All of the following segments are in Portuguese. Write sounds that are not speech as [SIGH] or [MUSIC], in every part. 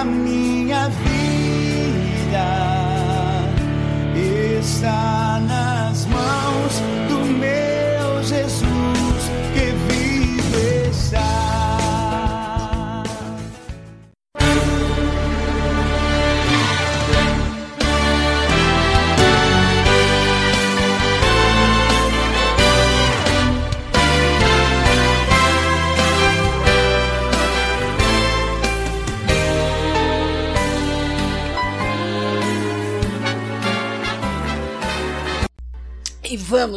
a minha vida está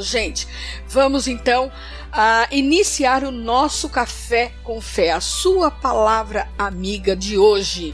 Gente, vamos então a iniciar o nosso café com fé, a sua palavra amiga de hoje.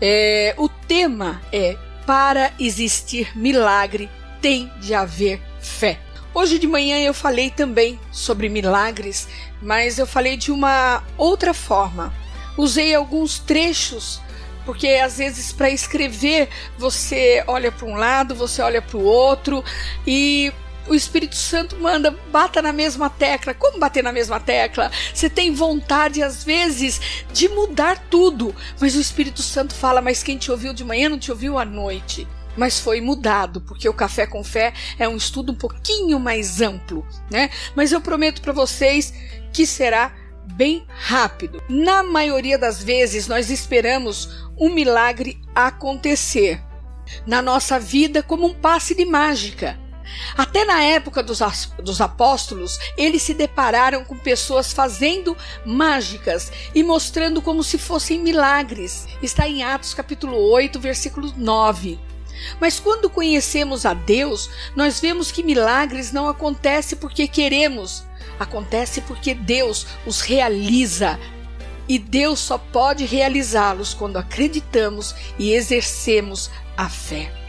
É, o tema é para existir milagre tem de haver fé. Hoje de manhã eu falei também sobre milagres, mas eu falei de uma outra forma. Usei alguns trechos porque às vezes para escrever você olha para um lado, você olha para o outro e o Espírito Santo manda bata na mesma tecla. Como bater na mesma tecla? Você tem vontade às vezes de mudar tudo, mas o Espírito Santo fala: "Mas quem te ouviu de manhã não te ouviu à noite". Mas foi mudado, porque o Café com Fé é um estudo um pouquinho mais amplo, né? Mas eu prometo para vocês que será bem rápido. Na maioria das vezes, nós esperamos um milagre acontecer na nossa vida como um passe de mágica. Até na época dos, dos apóstolos, eles se depararam com pessoas fazendo mágicas e mostrando como se fossem milagres. Está em Atos capítulo 8, versículo 9. Mas quando conhecemos a Deus, nós vemos que milagres não acontecem porque queremos, acontece porque Deus os realiza. E Deus só pode realizá-los quando acreditamos e exercemos a fé.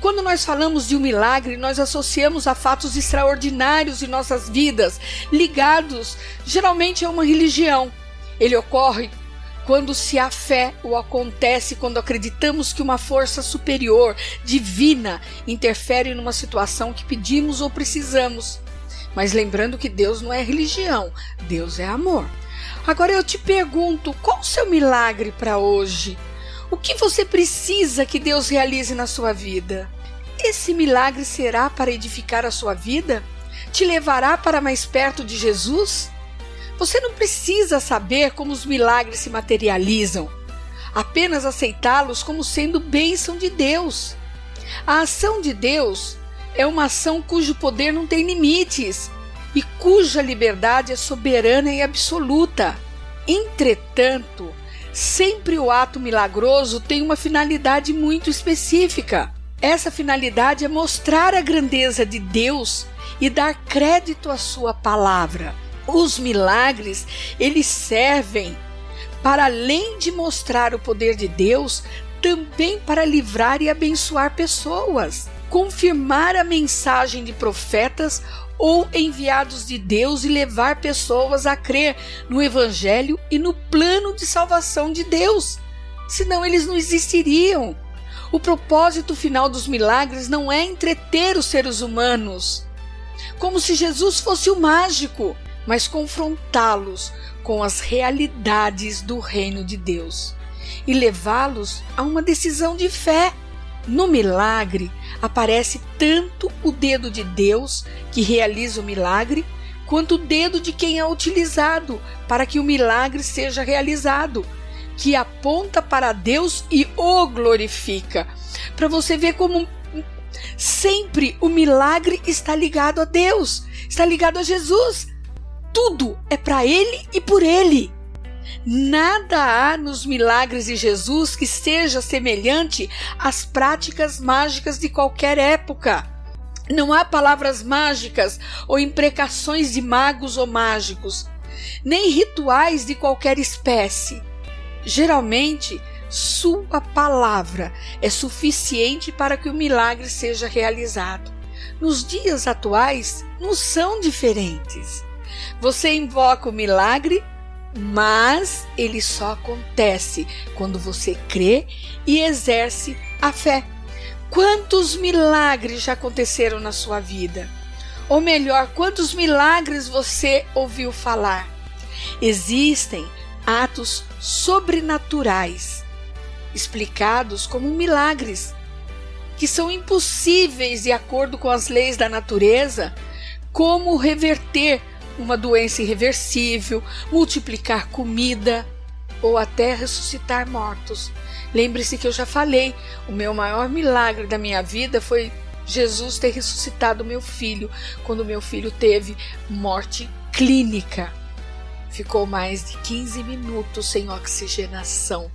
Quando nós falamos de um milagre, nós associamos a fatos extraordinários em nossas vidas, ligados geralmente a uma religião. Ele ocorre quando se há fé ou acontece quando acreditamos que uma força superior, divina, interfere numa situação que pedimos ou precisamos. Mas lembrando que Deus não é religião, Deus é amor. Agora eu te pergunto, qual o seu milagre para hoje? O que você precisa que Deus realize na sua vida? Esse milagre será para edificar a sua vida? Te levará para mais perto de Jesus? Você não precisa saber como os milagres se materializam, apenas aceitá-los como sendo bênção de Deus. A ação de Deus é uma ação cujo poder não tem limites e cuja liberdade é soberana e absoluta. Entretanto, sempre o ato milagroso tem uma finalidade muito específica. Essa finalidade é mostrar a grandeza de Deus e dar crédito à sua palavra. Os milagres, eles servem para além de mostrar o poder de Deus, também para livrar e abençoar pessoas, confirmar a mensagem de profetas ou enviados de Deus e levar pessoas a crer no evangelho e no plano de salvação de Deus. Senão eles não existiriam. O propósito final dos milagres não é entreter os seres humanos, como se Jesus fosse o mágico, mas confrontá-los com as realidades do reino de Deus e levá-los a uma decisão de fé. No milagre aparece tanto o dedo de Deus, que realiza o milagre, quanto o dedo de quem é utilizado para que o milagre seja realizado, que aponta para Deus e o glorifica. Para você ver como sempre o milagre está ligado a Deus, está ligado a Jesus. Tudo é para Ele e por Ele. Nada há nos milagres de Jesus que seja semelhante às práticas mágicas de qualquer época. Não há palavras mágicas ou imprecações de magos ou mágicos, nem rituais de qualquer espécie. Geralmente, sua palavra é suficiente para que o milagre seja realizado. Nos dias atuais, não são diferentes. Você invoca o milagre, mas ele só acontece quando você crê e exerce a fé. Quantos milagres já aconteceram na sua vida? Ou melhor, quantos milagres você ouviu falar? Existem atos sobrenaturais explicados como milagres que são impossíveis de acordo com as leis da natureza, como reverter uma doença irreversível, multiplicar comida ou até ressuscitar mortos. Lembre-se que eu já falei, o meu maior milagre da minha vida foi Jesus ter ressuscitado meu filho quando meu filho teve morte clínica. Ficou mais de 15 minutos sem oxigenação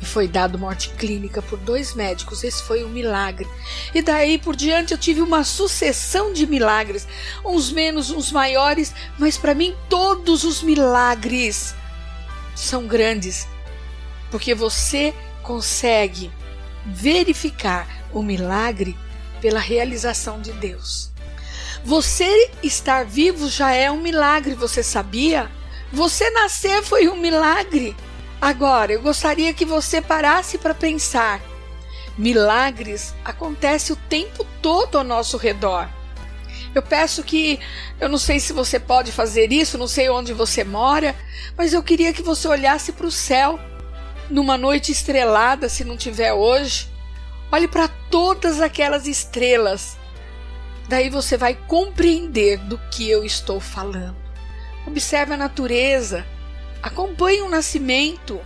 e foi dado morte clínica por dois médicos. Esse foi um milagre. E daí por diante eu tive uma sucessão de milagres, uns menos, uns maiores, mas para mim todos os milagres são grandes, porque você consegue verificar o milagre pela realização de Deus. Você estar vivo já é um milagre, você sabia? Você nascer foi um milagre. Agora, eu gostaria que você parasse para pensar. Milagres acontecem o tempo todo ao nosso redor. Eu peço que, eu não sei se você pode fazer isso, não sei onde você mora, mas eu queria que você olhasse para o céu numa noite estrelada, se não tiver hoje. Olhe para todas aquelas estrelas. Daí você vai compreender do que eu estou falando. Observe a natureza Acompanhe o nascimento.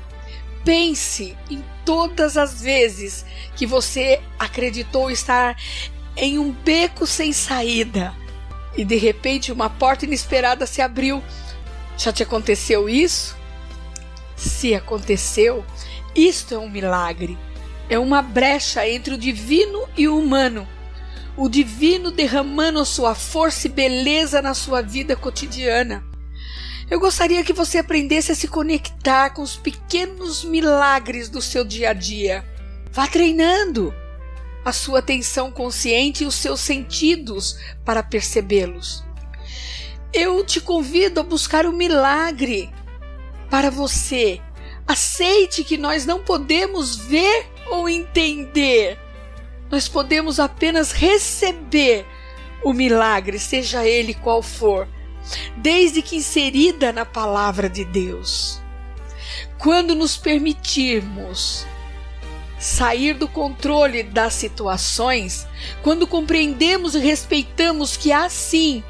Pense em todas as vezes que você acreditou estar em um beco sem saída e de repente uma porta inesperada se abriu. Já te aconteceu isso? Se aconteceu, isto é um milagre. É uma brecha entre o divino e o humano. O divino derramando a sua força e beleza na sua vida cotidiana. Eu gostaria que você aprendesse a se conectar com os pequenos milagres do seu dia a dia. Vá treinando a sua atenção consciente e os seus sentidos para percebê-los. Eu te convido a buscar o um milagre para você. Aceite que nós não podemos ver ou entender. Nós podemos apenas receber o milagre, seja ele qual for desde que inserida na palavra de Deus. Quando nos permitirmos sair do controle das situações, quando compreendemos e respeitamos que há sim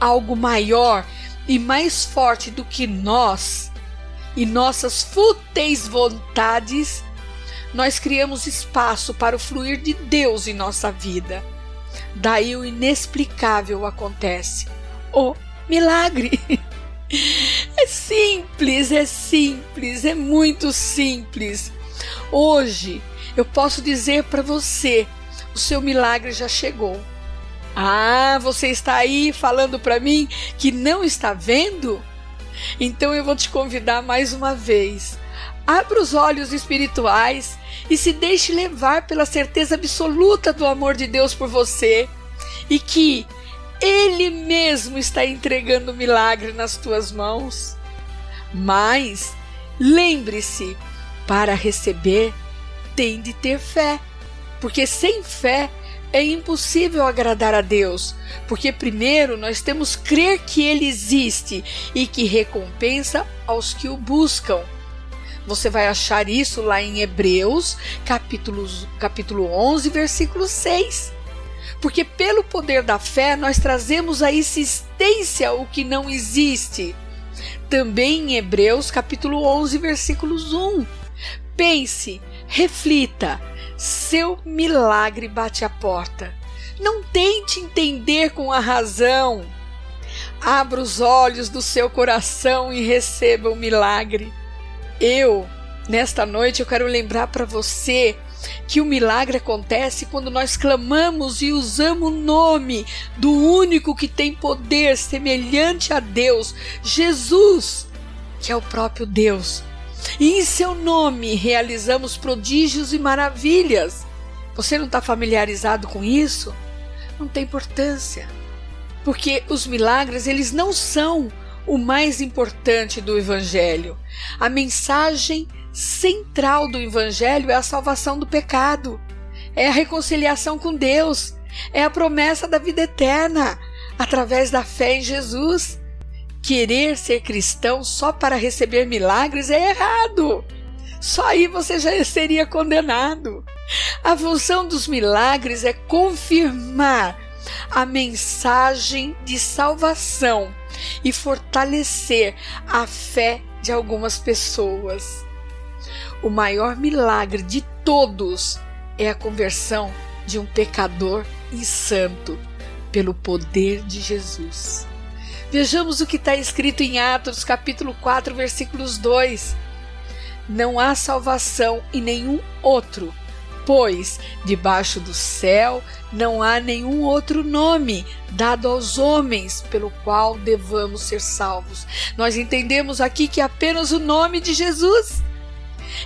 algo maior e mais forte do que nós e nossas fúteis vontades, nós criamos espaço para o fluir de Deus em nossa vida. Daí o inexplicável acontece. O milagre. [LAUGHS] É simples, é simples, é muito simples. Hoje eu posso dizer para você: o seu milagre já chegou. Ah, você está aí falando para mim que não está vendo? Então eu vou te convidar mais uma vez. Abra os olhos espirituais e se deixe levar pela certeza absoluta do amor de Deus por você e que ele mesmo está entregando o milagre nas tuas mãos. Mas lembre-se, para receber tem de ter fé, porque sem fé é impossível agradar a Deus, porque primeiro nós temos crer que Ele existe e que recompensa aos que o buscam. Você vai achar isso lá em Hebreus, capítulo, capítulo 11, versículo 6 porque pelo poder da fé nós trazemos à existência o que não existe. Também em Hebreus capítulo 11, versículos 1. Pense, reflita, seu milagre bate a porta. Não tente entender com a razão. Abra os olhos do seu coração e receba o milagre. Eu Nesta noite eu quero lembrar para você que o milagre acontece quando nós clamamos e usamos o nome do único que tem poder semelhante a Deus, Jesus, que é o próprio Deus. E em seu nome realizamos prodígios e maravilhas. Você não está familiarizado com isso? Não tem importância. Porque os milagres, eles não são o mais importante do Evangelho. A mensagem central do Evangelho é a salvação do pecado, é a reconciliação com Deus, é a promessa da vida eterna através da fé em Jesus. Querer ser cristão só para receber milagres é errado. Só aí você já seria condenado. A função dos milagres é confirmar a mensagem de salvação e fortalecer a fé de algumas pessoas. O maior milagre de todos é a conversão de um pecador e santo pelo poder de Jesus. Vejamos o que está escrito em Atos, capítulo 4, versículos 2. Não há salvação em nenhum outro, pois debaixo do céu não há nenhum outro nome dado aos homens pelo qual devamos ser salvos. Nós entendemos aqui que é apenas o nome de Jesus.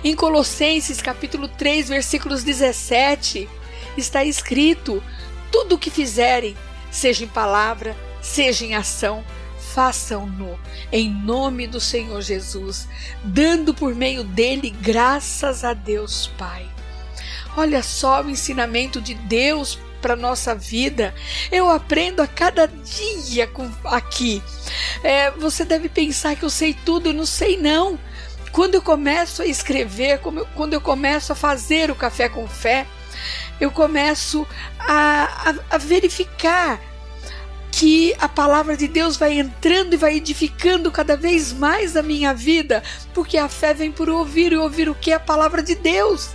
Em Colossenses capítulo 3, versículos 17, está escrito: tudo o que fizerem, seja em palavra, seja em ação, façam-no em nome do Senhor Jesus, dando por meio dele graças a Deus Pai. Olha só o ensinamento de Deus para nossa vida. Eu aprendo a cada dia com, aqui. É, você deve pensar que eu sei tudo, eu não sei não. Quando eu começo a escrever, quando eu começo a fazer o café com fé, eu começo a, a, a verificar que a palavra de Deus vai entrando e vai edificando cada vez mais a minha vida, porque a fé vem por ouvir e ouvir o que? A palavra de Deus.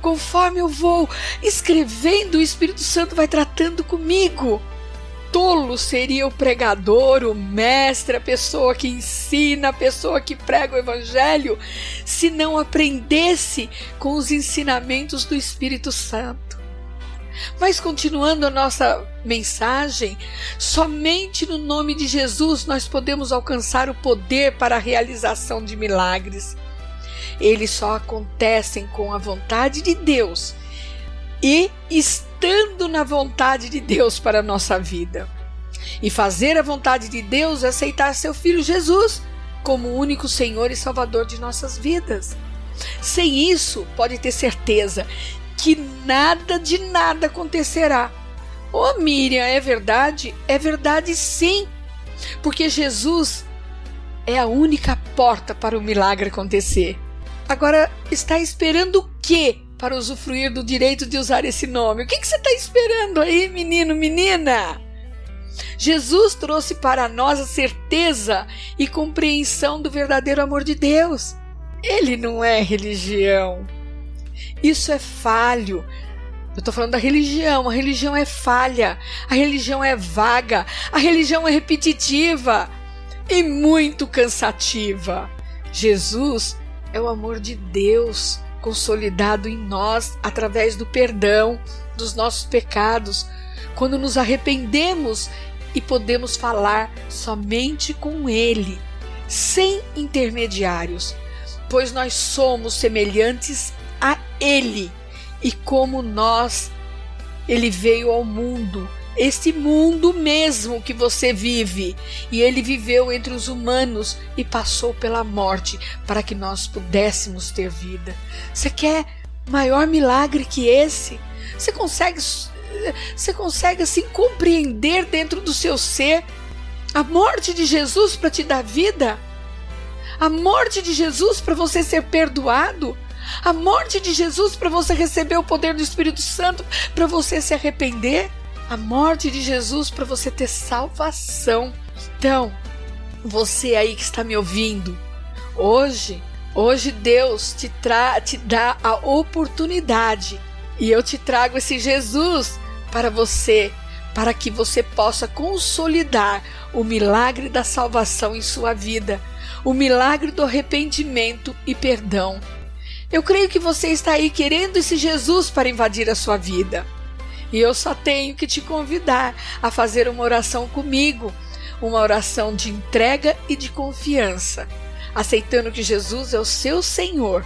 Conforme eu vou escrevendo, o Espírito Santo vai tratando comigo. Tolo seria o pregador, o mestre, a pessoa que ensina, a pessoa que prega o Evangelho, se não aprendesse com os ensinamentos do Espírito Santo. Mas continuando a nossa mensagem, somente no nome de Jesus nós podemos alcançar o poder para a realização de milagres. Eles só acontecem com a vontade de Deus e estando na vontade de Deus para a nossa vida. E fazer a vontade de Deus é aceitar seu filho Jesus como único Senhor e Salvador de nossas vidas. Sem isso, pode ter certeza que nada de nada acontecerá. Oh, Miriam, é verdade? É verdade sim, porque Jesus é a única porta para o milagre acontecer. Agora, está esperando o quê para usufruir do direito de usar esse nome? O que, que você está esperando aí, menino, menina? Jesus trouxe para nós a certeza e compreensão do verdadeiro amor de Deus. Ele não é religião. Isso é falho. Eu estou falando da religião. A religião é falha. A religião é vaga. A religião é repetitiva e muito cansativa. Jesus é o amor de Deus consolidado em nós através do perdão dos nossos pecados, quando nos arrependemos e podemos falar somente com Ele, sem intermediários, pois nós somos semelhantes a Ele. E como nós, Ele veio ao mundo, este mundo mesmo que você vive, e Ele viveu entre os humanos e passou pela morte para que nós pudéssemos ter vida. Você quer maior milagre que esse? Você consegue você consegue assim compreender dentro do seu ser a morte de Jesus para te dar vida? A morte de Jesus para você ser perdoado? a morte de Jesus para você receber o poder do Espírito Santo, para você se arrepender, a morte de Jesus para você ter salvação. Então, você aí que está me ouvindo, hoje, hoje Deus te, tra te dá a oportunidade e eu te trago esse Jesus para você, para que você possa consolidar o milagre da salvação em sua vida o milagre do arrependimento e perdão. Eu creio que você está aí querendo esse Jesus para invadir a sua vida. E eu só tenho que te convidar a fazer uma oração comigo, uma oração de entrega e de confiança, aceitando que Jesus é o seu Senhor.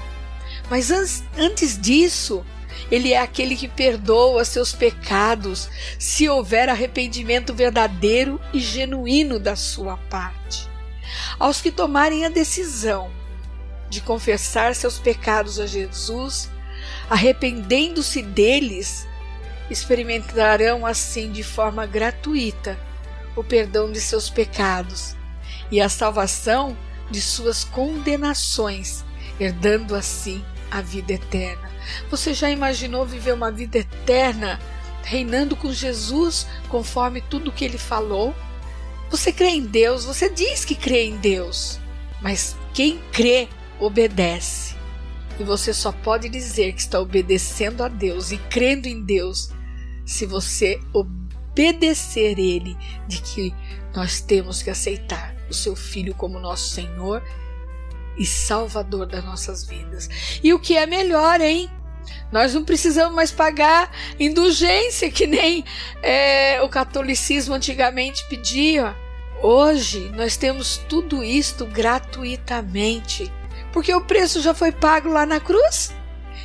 Mas antes disso, ele é aquele que perdoa seus pecados se houver arrependimento verdadeiro e genuíno da sua parte. Aos que tomarem a decisão de confessar seus pecados a Jesus, arrependendo-se deles, experimentarão assim de forma gratuita o perdão de seus pecados e a salvação de suas condenações, herdando assim a vida eterna. Você já imaginou viver uma vida eterna reinando com Jesus conforme tudo o que ele falou? Você crê em Deus, você diz que crê em Deus, mas quem crê obedece. E você só pode dizer que está obedecendo a Deus e crendo em Deus se você obedecer Ele de que nós temos que aceitar o seu Filho como nosso Senhor e Salvador das nossas vidas. E o que é melhor, hein? Nós não precisamos mais pagar indulgência que nem é, o catolicismo antigamente pedia. Hoje nós temos tudo isto gratuitamente, porque o preço já foi pago lá na cruz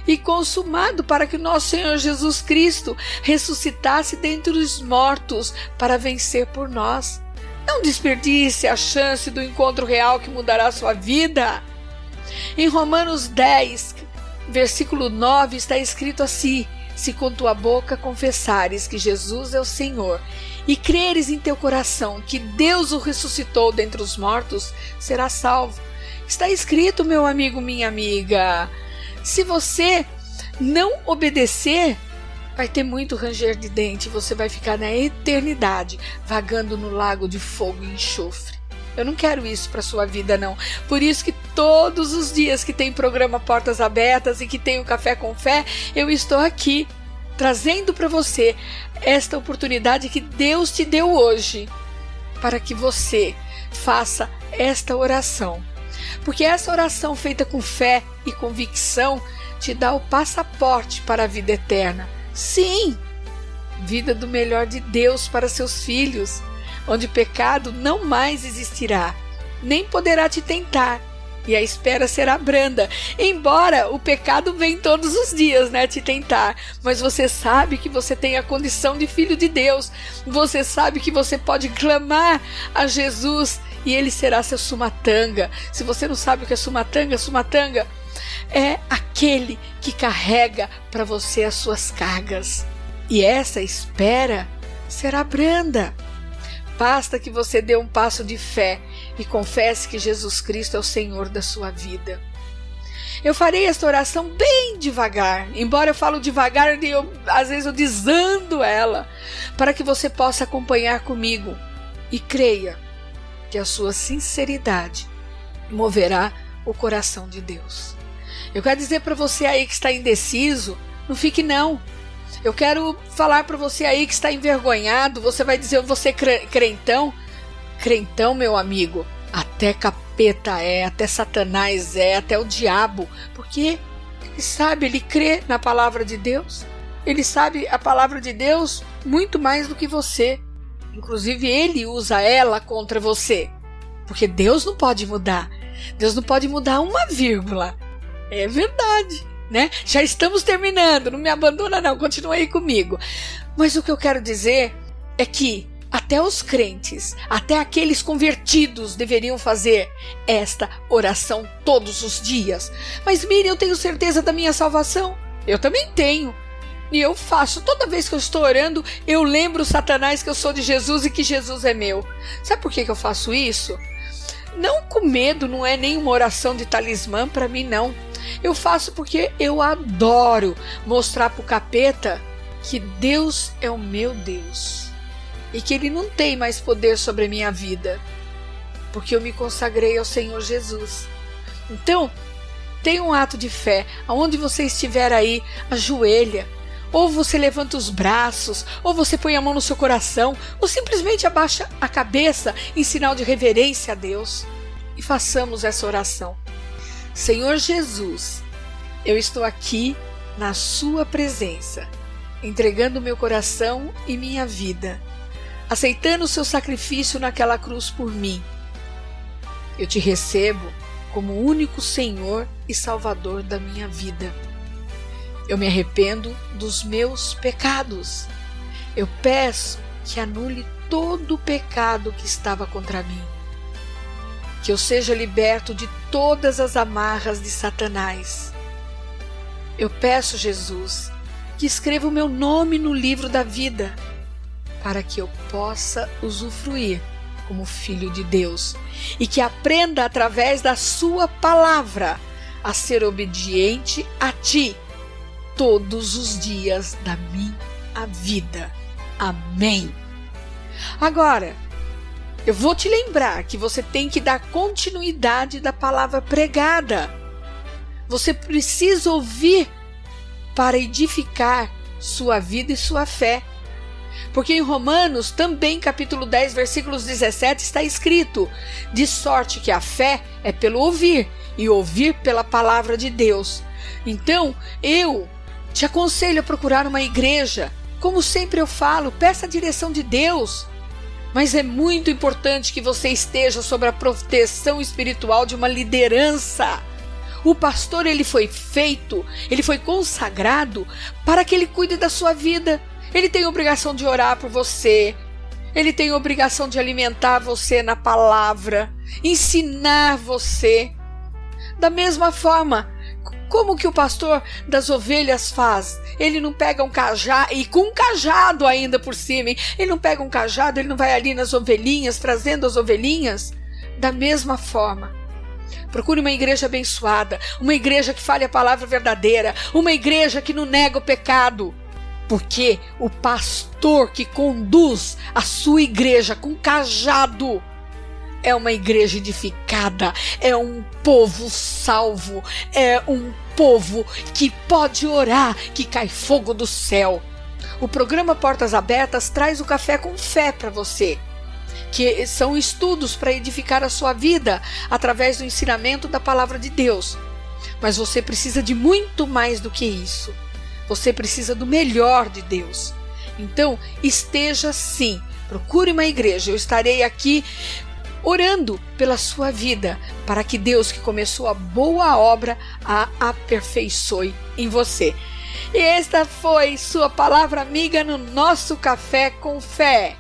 e consumado para que nosso Senhor Jesus Cristo ressuscitasse dentre os mortos para vencer por nós. Não desperdice a chance do encontro real que mudará sua vida. Em Romanos 10, versículo 9, está escrito assim: Se com tua boca confessares que Jesus é o Senhor e creres em teu coração que Deus o ressuscitou dentre os mortos, serás salvo. Está escrito, meu amigo, minha amiga. Se você não obedecer, vai ter muito ranger de dente, você vai ficar na eternidade vagando no lago de fogo e enxofre. Eu não quero isso para sua vida não. Por isso que todos os dias que tem programa Portas Abertas e que tem o Café com Fé, eu estou aqui trazendo para você esta oportunidade que Deus te deu hoje para que você faça esta oração. Porque essa oração feita com fé e convicção te dá o passaporte para a vida eterna. Sim, vida do melhor de Deus para seus filhos, onde pecado não mais existirá, nem poderá te tentar, e a espera será branda. Embora o pecado venha todos os dias, né, te tentar, mas você sabe que você tem a condição de filho de Deus. Você sabe que você pode clamar a Jesus e ele será seu sumatanga. Se você não sabe o que é sumatanga, sumatanga é aquele que carrega para você as suas cargas. E essa espera será branda. Basta que você dê um passo de fé e confesse que Jesus Cristo é o Senhor da sua vida. Eu farei esta oração bem devagar, embora eu falo devagar, eu, às vezes eu desando ela, para que você possa acompanhar comigo e creia que a sua sinceridade moverá o coração de Deus. Eu quero dizer para você aí que está indeciso, não fique não. Eu quero falar para você aí que está envergonhado, você vai dizer você crentão? Crentão, meu amigo, até capeta é, até Satanás é, até o diabo, porque ele sabe, ele crê na palavra de Deus. Ele sabe a palavra de Deus muito mais do que você. Inclusive, ele usa ela contra você. Porque Deus não pode mudar. Deus não pode mudar uma vírgula. É verdade, né? Já estamos terminando, não me abandona não, continua aí comigo. Mas o que eu quero dizer é que até os crentes, até aqueles convertidos deveriam fazer esta oração todos os dias. Mas Miriam, eu tenho certeza da minha salvação. Eu também tenho. E eu faço, toda vez que eu estou orando, eu lembro Satanás que eu sou de Jesus e que Jesus é meu. Sabe por que, que eu faço isso? Não com medo, não é nenhuma oração de talismã para mim, não. Eu faço porque eu adoro mostrar pro capeta que Deus é o meu Deus e que ele não tem mais poder sobre a minha vida, porque eu me consagrei ao Senhor Jesus. Então, tenha um ato de fé, aonde você estiver aí, ajoelha, ou você levanta os braços, ou você põe a mão no seu coração, ou simplesmente abaixa a cabeça em sinal de reverência a Deus. E façamos essa oração. Senhor Jesus, eu estou aqui na Sua presença, entregando meu coração e minha vida, aceitando o seu sacrifício naquela cruz por mim. Eu te recebo como único Senhor e Salvador da minha vida. Eu me arrependo dos meus pecados. Eu peço que anule todo o pecado que estava contra mim. Que eu seja liberto de todas as amarras de Satanás. Eu peço, Jesus, que escreva o meu nome no livro da vida, para que eu possa usufruir como filho de Deus e que aprenda através da Sua palavra a ser obediente a Ti todos os dias da minha vida. Amém. Agora, eu vou te lembrar que você tem que dar continuidade da palavra pregada. Você precisa ouvir para edificar sua vida e sua fé. Porque em Romanos, também capítulo 10, versículos 17, está escrito: De sorte que a fé é pelo ouvir, e ouvir pela palavra de Deus. Então, eu te aconselho a procurar uma igreja. Como sempre eu falo, peça a direção de Deus. Mas é muito importante que você esteja sob a proteção espiritual de uma liderança. O pastor ele foi feito, ele foi consagrado para que ele cuide da sua vida. Ele tem obrigação de orar por você. Ele tem obrigação de alimentar você na palavra, ensinar você. Da mesma forma, como que o pastor das ovelhas faz? Ele não pega um cajado, e com um cajado ainda por cima, hein? ele não pega um cajado, ele não vai ali nas ovelhinhas, trazendo as ovelhinhas? Da mesma forma, Procure uma igreja abençoada, uma igreja que fale a palavra verdadeira, uma igreja que não nega o pecado. Porque o pastor que conduz a sua igreja com cajado é uma igreja edificada, é um povo salvo, é um povo que pode orar, que cai fogo do céu. O programa Portas Abertas traz o café com fé para você, que são estudos para edificar a sua vida através do ensinamento da palavra de Deus. Mas você precisa de muito mais do que isso. Você precisa do melhor de Deus. Então, esteja sim. Procure uma igreja. Eu estarei aqui orando pela sua vida, para que Deus, que começou a boa obra, a aperfeiçoe em você. E esta foi sua palavra amiga no nosso Café com Fé.